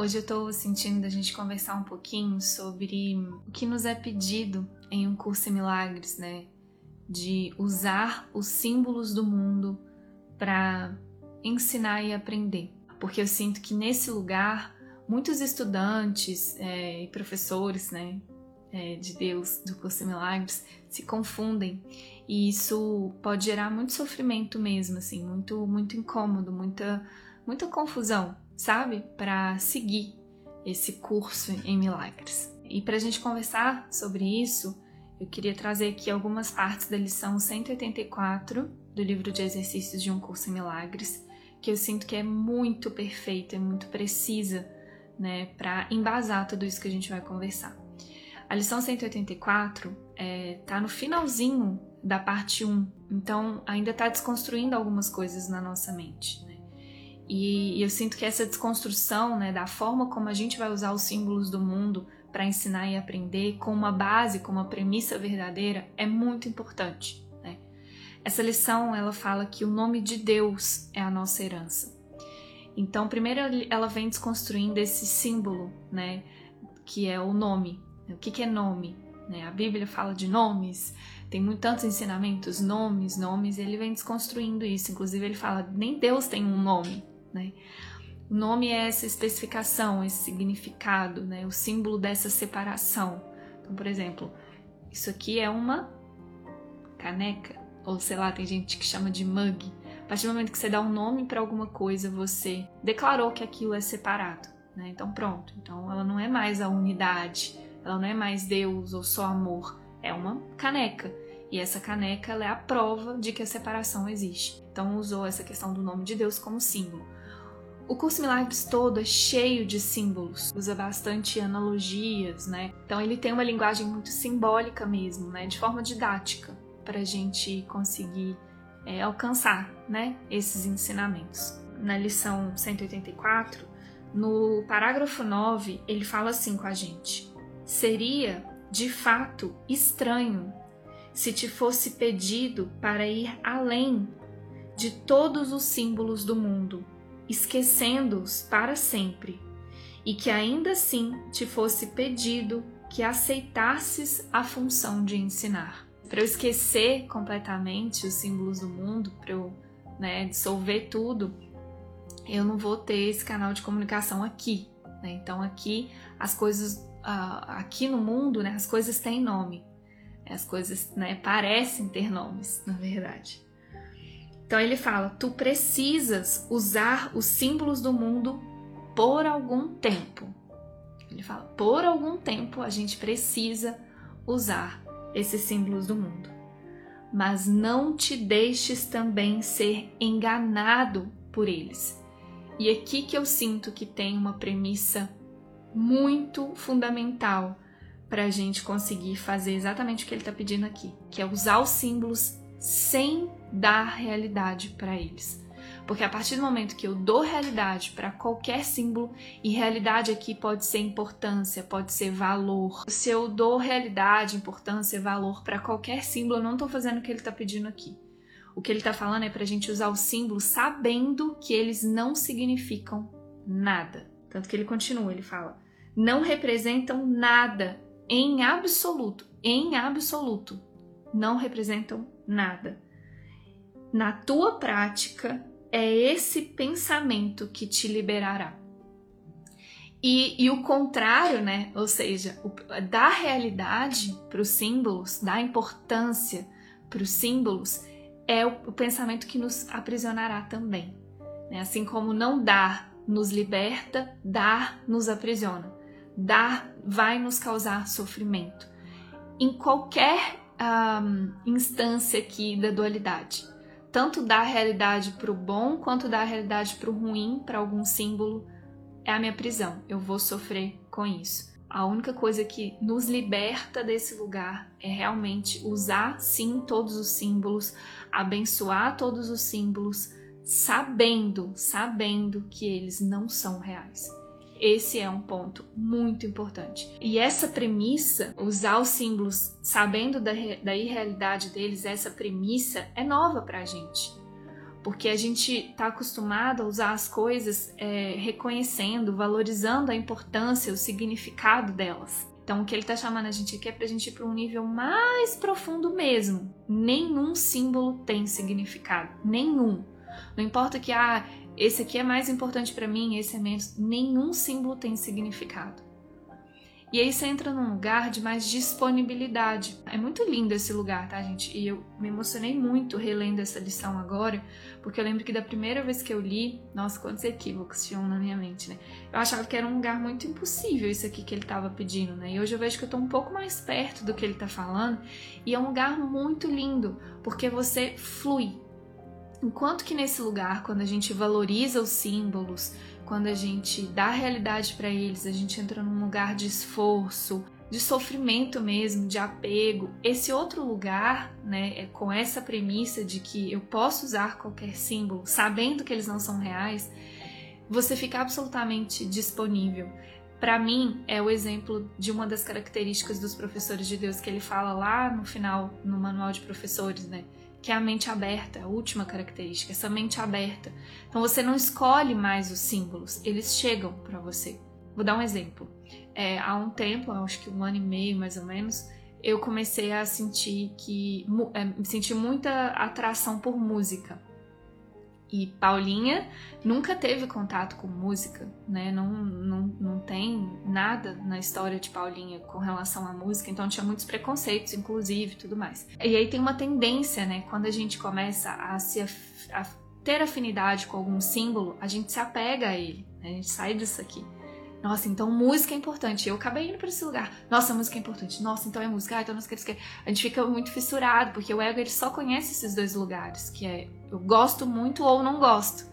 Hoje eu estou sentindo a gente conversar um pouquinho sobre o que nos é pedido em um curso em milagres, né? De usar os símbolos do mundo para ensinar e aprender. Porque eu sinto que nesse lugar muitos estudantes é, e professores, né, é, de Deus do curso em milagres se confundem e isso pode gerar muito sofrimento mesmo, assim, muito muito incômodo, muita muita confusão sabe? Para seguir esse curso em milagres. E para a gente conversar sobre isso, eu queria trazer aqui algumas partes da lição 184 do livro de exercícios de um curso em milagres, que eu sinto que é muito perfeita, é muito precisa, né, para embasar tudo isso que a gente vai conversar. A lição 184 é, tá no finalzinho da parte 1, então ainda está desconstruindo algumas coisas na nossa mente. E eu sinto que essa desconstrução né, da forma como a gente vai usar os símbolos do mundo para ensinar e aprender, com uma base, com uma premissa verdadeira, é muito importante. Né? Essa lição ela fala que o nome de Deus é a nossa herança. Então, primeiro ela vem desconstruindo esse símbolo, né, que é o nome. O que, que é nome? Né? A Bíblia fala de nomes, tem muito, tantos ensinamentos, nomes, nomes, ele vem desconstruindo isso. Inclusive, ele fala: nem Deus tem um nome. Né? O nome é essa especificação, esse significado, né? o símbolo dessa separação. Então, por exemplo, isso aqui é uma caneca, ou sei lá, tem gente que chama de mug. A partir do momento que você dá um nome para alguma coisa, você declarou que aquilo é separado. Né? Então, pronto. Então, ela não é mais a unidade, ela não é mais Deus ou só amor, é uma caneca. E essa caneca é a prova de que a separação existe. Então, usou essa questão do nome de Deus como símbolo. O curso Milagres todo é cheio de símbolos, usa bastante analogias, né? Então ele tem uma linguagem muito simbólica mesmo, né? De forma didática, para a gente conseguir é, alcançar, né? Esses ensinamentos. Na lição 184, no parágrafo 9, ele fala assim com a gente: Seria, de fato, estranho se te fosse pedido para ir além de todos os símbolos do mundo esquecendo-os para sempre, e que ainda assim te fosse pedido que aceitasses a função de ensinar. Para eu esquecer completamente os símbolos do mundo, para eu né, dissolver tudo, eu não vou ter esse canal de comunicação aqui. Né? Então aqui as coisas, uh, aqui no mundo, né, as coisas têm nome. As coisas né, parecem ter nomes, na verdade. Então ele fala: tu precisas usar os símbolos do mundo por algum tempo. Ele fala: por algum tempo a gente precisa usar esses símbolos do mundo. Mas não te deixes também ser enganado por eles. E aqui que eu sinto que tem uma premissa muito fundamental para a gente conseguir fazer exatamente o que ele está pedindo aqui, que é usar os símbolos sem dar realidade para eles. Porque a partir do momento que eu dou realidade para qualquer símbolo, e realidade aqui pode ser importância, pode ser valor. Se eu dou realidade, importância, valor para qualquer símbolo, eu não estou fazendo o que ele está pedindo aqui. O que ele está falando é para a gente usar os símbolos sabendo que eles não significam nada. Tanto que ele continua, ele fala: não representam nada em absoluto, em absoluto, não representam nada. Na tua prática, é esse pensamento que te liberará. E, e o contrário, né? Ou seja, o, dar realidade para os símbolos, dar importância para os símbolos, é o, o, pensamento que nos aprisionará também. Né? Assim como não dar nos liberta, dar nos aprisiona. Dar vai nos causar sofrimento. Em qualquer um, instância aqui da dualidade. Tanto dar a realidade para o bom quanto dar a realidade para o ruim, para algum símbolo, é a minha prisão. Eu vou sofrer com isso. A única coisa que nos liberta desse lugar é realmente usar sim todos os símbolos, abençoar todos os símbolos, sabendo, sabendo que eles não são reais. Esse é um ponto muito importante. E essa premissa, usar os símbolos sabendo da, da irrealidade deles, essa premissa é nova para a gente. porque a gente está acostumado a usar as coisas é, reconhecendo, valorizando a importância, o significado delas. Então, o que ele está chamando a gente aqui é para a gente ir para um nível mais profundo mesmo. Nenhum símbolo tem significado, nenhum. Não importa que ah, esse aqui é mais importante para mim, esse é menos. Nenhum símbolo tem significado. E aí você entra num lugar de mais disponibilidade. É muito lindo esse lugar, tá, gente? E eu me emocionei muito relendo essa lição agora, porque eu lembro que da primeira vez que eu li, nossa, quantos equívocos tinham na minha mente, né? Eu achava que era um lugar muito impossível isso aqui que ele estava pedindo, né? E hoje eu vejo que eu tô um pouco mais perto do que ele tá falando, e é um lugar muito lindo, porque você flui. Enquanto que nesse lugar, quando a gente valoriza os símbolos, quando a gente dá realidade para eles, a gente entra num lugar de esforço, de sofrimento mesmo, de apego. Esse outro lugar, né, é com essa premissa de que eu posso usar qualquer símbolo, sabendo que eles não são reais, você fica absolutamente disponível. Para mim, é o exemplo de uma das características dos professores de Deus que ele fala lá no final, no manual de professores, né? Que é a mente aberta, a última característica, essa mente aberta. Então você não escolhe mais os símbolos, eles chegam para você. Vou dar um exemplo. É, há um tempo, acho que um ano e meio mais ou menos, eu comecei a sentir que é, sentir muita atração por música. E Paulinha nunca teve contato com música, né? Não, não, não tem nada na história de Paulinha com relação à música, então tinha muitos preconceitos, inclusive, tudo mais. E aí tem uma tendência, né? Quando a gente começa a se a ter afinidade com algum símbolo, a gente se apega a ele, né? a gente sai disso aqui. Nossa, então música é importante. Eu acabei indo para esse lugar. Nossa, música é importante. Nossa, então é música. Ah, então não esquece que a gente fica muito fissurado, porque o ego ele só conhece esses dois lugares, que é eu gosto muito ou não gosto,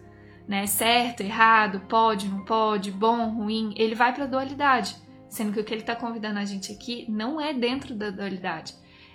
né? Certo, errado, pode, não pode, bom, ruim. Ele vai para dualidade, sendo que o que ele está convidando a gente aqui não é dentro da dualidade.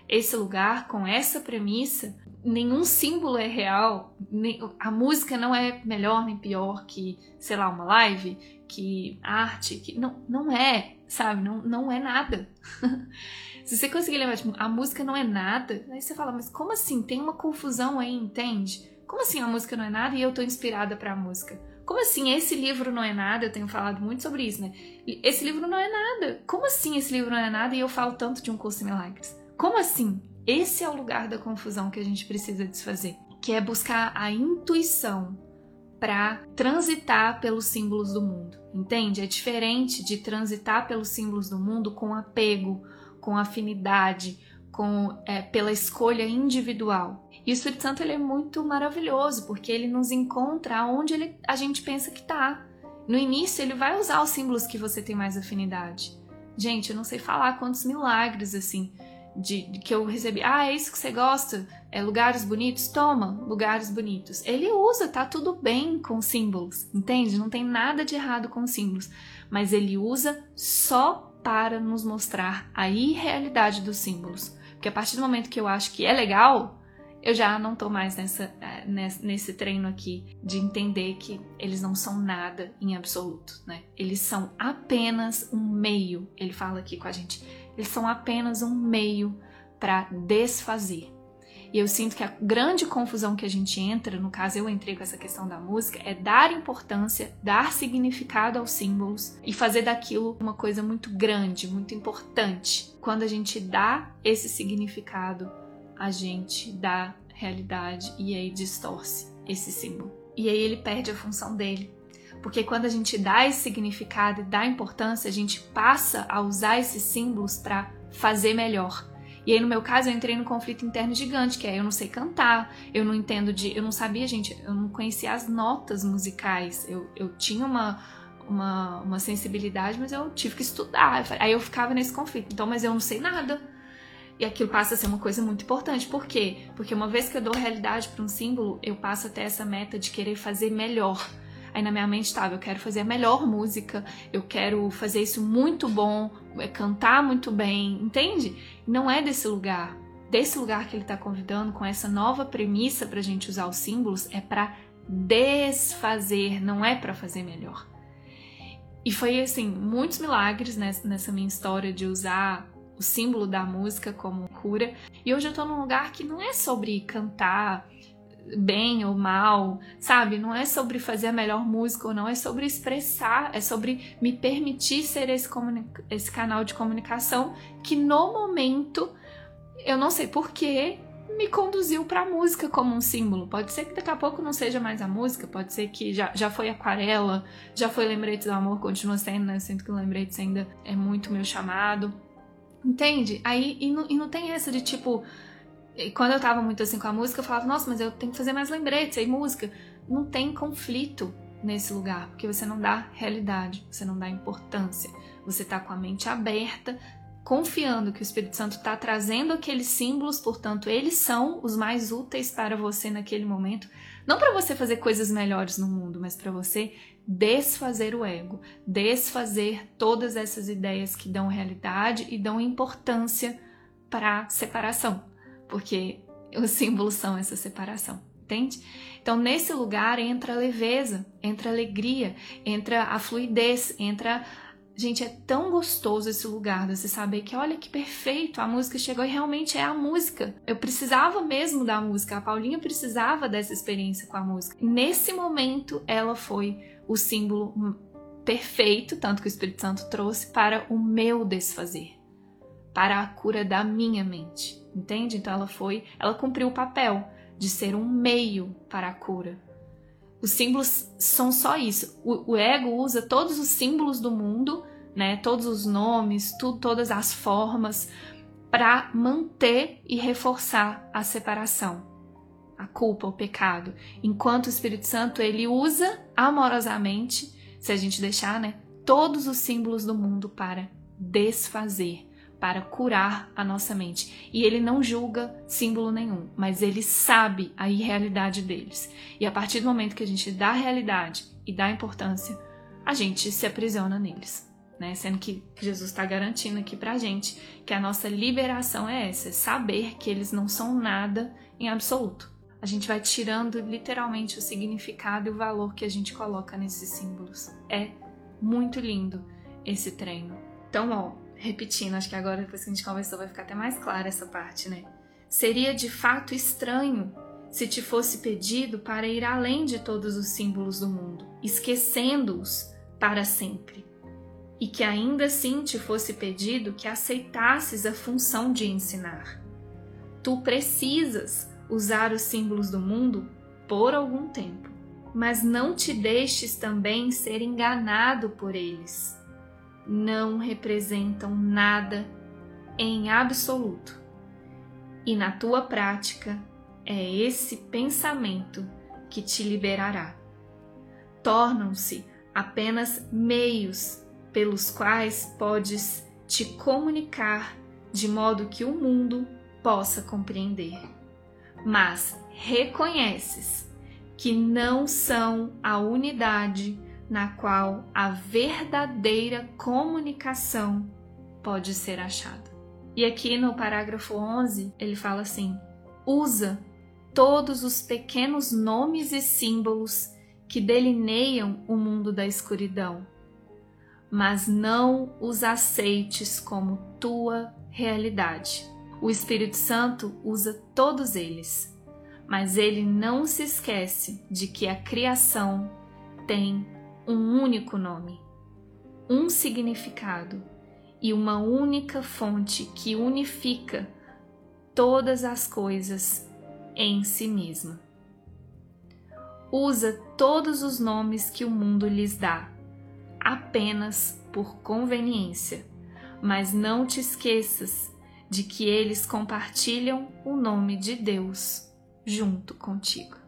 Esse lugar com essa premissa nenhum símbolo é real, nem, a música não é melhor nem pior que, sei lá, uma live, que arte, que não, não é, sabe? Não, não é nada. Se você conseguir lembrar, tipo, a música não é nada, aí você fala, mas como assim? Tem uma confusão aí, entende? Como assim a música não é nada e eu tô inspirada para a música? Como assim esse livro não é nada? Eu tenho falado muito sobre isso, né? Esse livro não é nada. Como assim esse livro não é nada e eu falo tanto de um curso de milagres? Como assim? Esse é o lugar da confusão que a gente precisa desfazer, que é buscar a intuição para transitar pelos símbolos do mundo. Entende? É diferente de transitar pelos símbolos do mundo com apego, com afinidade, com é, pela escolha individual. E o Espírito Santo ele é muito maravilhoso porque ele nos encontra onde ele, a gente pensa que está. No início ele vai usar os símbolos que você tem mais afinidade. Gente, eu não sei falar quantos milagres assim de, de, que eu recebi. Ah, é isso que você gosta? É lugares bonitos? Toma, lugares bonitos. Ele usa, tá tudo bem com símbolos, entende? Não tem nada de errado com símbolos, mas ele usa só para nos mostrar a irrealidade dos símbolos. Porque a partir do momento que eu acho que é legal, eu já não tô mais nessa, é, nesse treino aqui de entender que eles não são nada em absoluto, né? Eles são apenas um meio. Ele fala aqui com a gente eles são apenas um meio para desfazer. E eu sinto que a grande confusão que a gente entra, no caso eu entrei com essa questão da música, é dar importância, dar significado aos símbolos e fazer daquilo uma coisa muito grande, muito importante. Quando a gente dá esse significado, a gente dá realidade e aí distorce esse símbolo. E aí ele perde a função dele. Porque quando a gente dá esse significado e dá importância, a gente passa a usar esses símbolos para fazer melhor. E aí, no meu caso, eu entrei no conflito interno gigante, que é eu não sei cantar, eu não entendo de. Eu não sabia, gente, eu não conhecia as notas musicais. Eu, eu tinha uma, uma, uma sensibilidade, mas eu tive que estudar. Aí eu ficava nesse conflito. Então, mas eu não sei nada. E aquilo passa a ser uma coisa muito importante. Por quê? Porque uma vez que eu dou realidade para um símbolo, eu passo a ter essa meta de querer fazer melhor. Aí na minha mente estava, eu quero fazer a melhor música, eu quero fazer isso muito bom, é, cantar muito bem, entende? Não é desse lugar. Desse lugar que ele está convidando, com essa nova premissa para a gente usar os símbolos, é para desfazer, não é para fazer melhor. E foi assim, muitos milagres nessa minha história de usar o símbolo da música como cura. E hoje eu tô num lugar que não é sobre cantar bem ou mal, sabe? Não é sobre fazer a melhor música ou não, é sobre expressar, é sobre me permitir ser esse, esse canal de comunicação que no momento, eu não sei porquê, me conduziu para a música como um símbolo. Pode ser que daqui a pouco não seja mais a música, pode ser que já, já foi aquarela, já foi lembrete do amor, continua sendo, né? Sinto que o lembrete ainda é muito meu chamado. Entende? Aí, e não, e não tem essa de tipo, e quando eu tava muito assim com a música, eu falava, nossa, mas eu tenho que fazer mais lembretes, aí música. Não tem conflito nesse lugar, porque você não dá realidade, você não dá importância. Você tá com a mente aberta, confiando que o Espírito Santo está trazendo aqueles símbolos, portanto, eles são os mais úteis para você naquele momento. Não para você fazer coisas melhores no mundo, mas para você desfazer o ego, desfazer todas essas ideias que dão realidade e dão importância para a separação porque os símbolos são essa separação, entende? Então, nesse lugar entra a leveza, entra a alegria, entra a fluidez, entra. Gente, é tão gostoso esse lugar de você saber que, olha que perfeito, a música chegou e realmente é a música. Eu precisava mesmo da música, a Paulinha precisava dessa experiência com a música. Nesse momento, ela foi o símbolo perfeito, tanto que o Espírito Santo trouxe, para o meu desfazer, para a cura da minha mente entende? Então ela foi, ela cumpriu o papel de ser um meio para a cura. Os símbolos são só isso. O, o ego usa todos os símbolos do mundo, né? Todos os nomes, tu, todas as formas para manter e reforçar a separação, a culpa, o pecado. Enquanto o Espírito Santo ele usa amorosamente, se a gente deixar, né, todos os símbolos do mundo para desfazer, para curar a nossa mente. E ele não julga símbolo nenhum, mas ele sabe a irrealidade deles. E a partir do momento que a gente dá realidade e dá importância, a gente se aprisiona neles. Né? Sendo que Jesus está garantindo aqui para a gente que a nossa liberação é essa, é saber que eles não são nada em absoluto. A gente vai tirando literalmente o significado e o valor que a gente coloca nesses símbolos. É muito lindo esse treino. Então, ó, repetindo, acho que agora depois que a gente conversou vai ficar até mais clara essa parte, né? Seria de fato estranho se te fosse pedido para ir além de todos os símbolos do mundo, esquecendo-os para sempre, e que ainda assim te fosse pedido que aceitasses a função de ensinar. Tu precisas usar os símbolos do mundo por algum tempo, mas não te deixes também ser enganado por eles não representam nada em absoluto. E na tua prática é esse pensamento que te liberará. Tornam-se apenas meios pelos quais podes te comunicar de modo que o mundo possa compreender. Mas reconheces que não são a unidade na qual a verdadeira comunicação pode ser achada. E aqui no parágrafo 11, ele fala assim: usa todos os pequenos nomes e símbolos que delineiam o mundo da escuridão, mas não os aceites como tua realidade. O Espírito Santo usa todos eles, mas ele não se esquece de que a criação tem um único nome, um significado e uma única fonte que unifica todas as coisas em si mesma. Usa todos os nomes que o mundo lhes dá, apenas por conveniência, mas não te esqueças de que eles compartilham o nome de Deus junto contigo.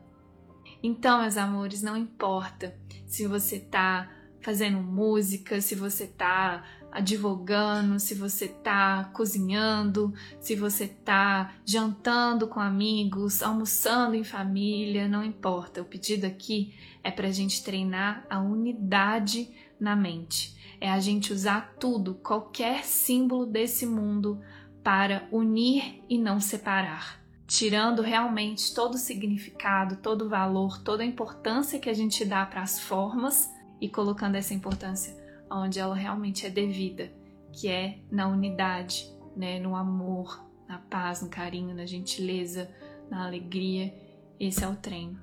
Então, meus amores, não importa se você tá fazendo música, se você tá advogando, se você tá cozinhando, se você tá jantando com amigos, almoçando em família, não importa. O pedido aqui é para a gente treinar a unidade na mente. É a gente usar tudo, qualquer símbolo desse mundo, para unir e não separar tirando realmente todo o significado, todo o valor, toda a importância que a gente dá para as formas e colocando essa importância onde ela realmente é devida, que é na unidade, né, no amor, na paz, no carinho, na gentileza, na alegria. Esse é o treino.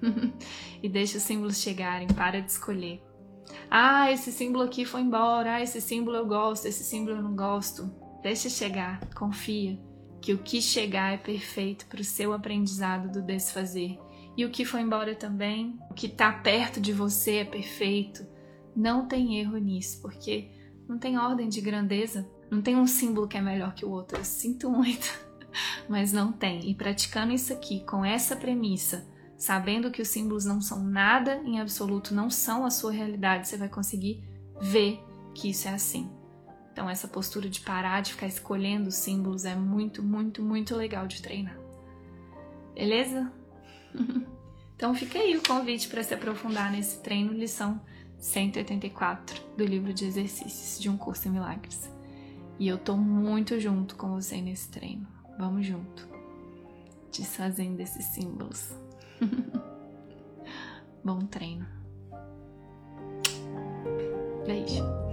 e deixa os símbolos chegarem, para de escolher. Ah, esse símbolo aqui foi embora. Ah, esse símbolo eu gosto, esse símbolo eu não gosto. Deixa chegar, confia que o que chegar é perfeito para o seu aprendizado do desfazer. E o que foi embora também, o que está perto de você é perfeito. Não tem erro nisso, porque não tem ordem de grandeza. Não tem um símbolo que é melhor que o outro. Eu sinto muito, mas não tem. E praticando isso aqui, com essa premissa, sabendo que os símbolos não são nada em absoluto, não são a sua realidade, você vai conseguir ver que isso é assim. Então, essa postura de parar de ficar escolhendo os símbolos é muito, muito, muito legal de treinar. Beleza? então, fica aí o convite para se aprofundar nesse treino, lição 184 do livro de exercícios de um curso em milagres. E eu tô muito junto com você nesse treino. Vamos junto. Desfazendo esses símbolos. Bom treino. Beijo.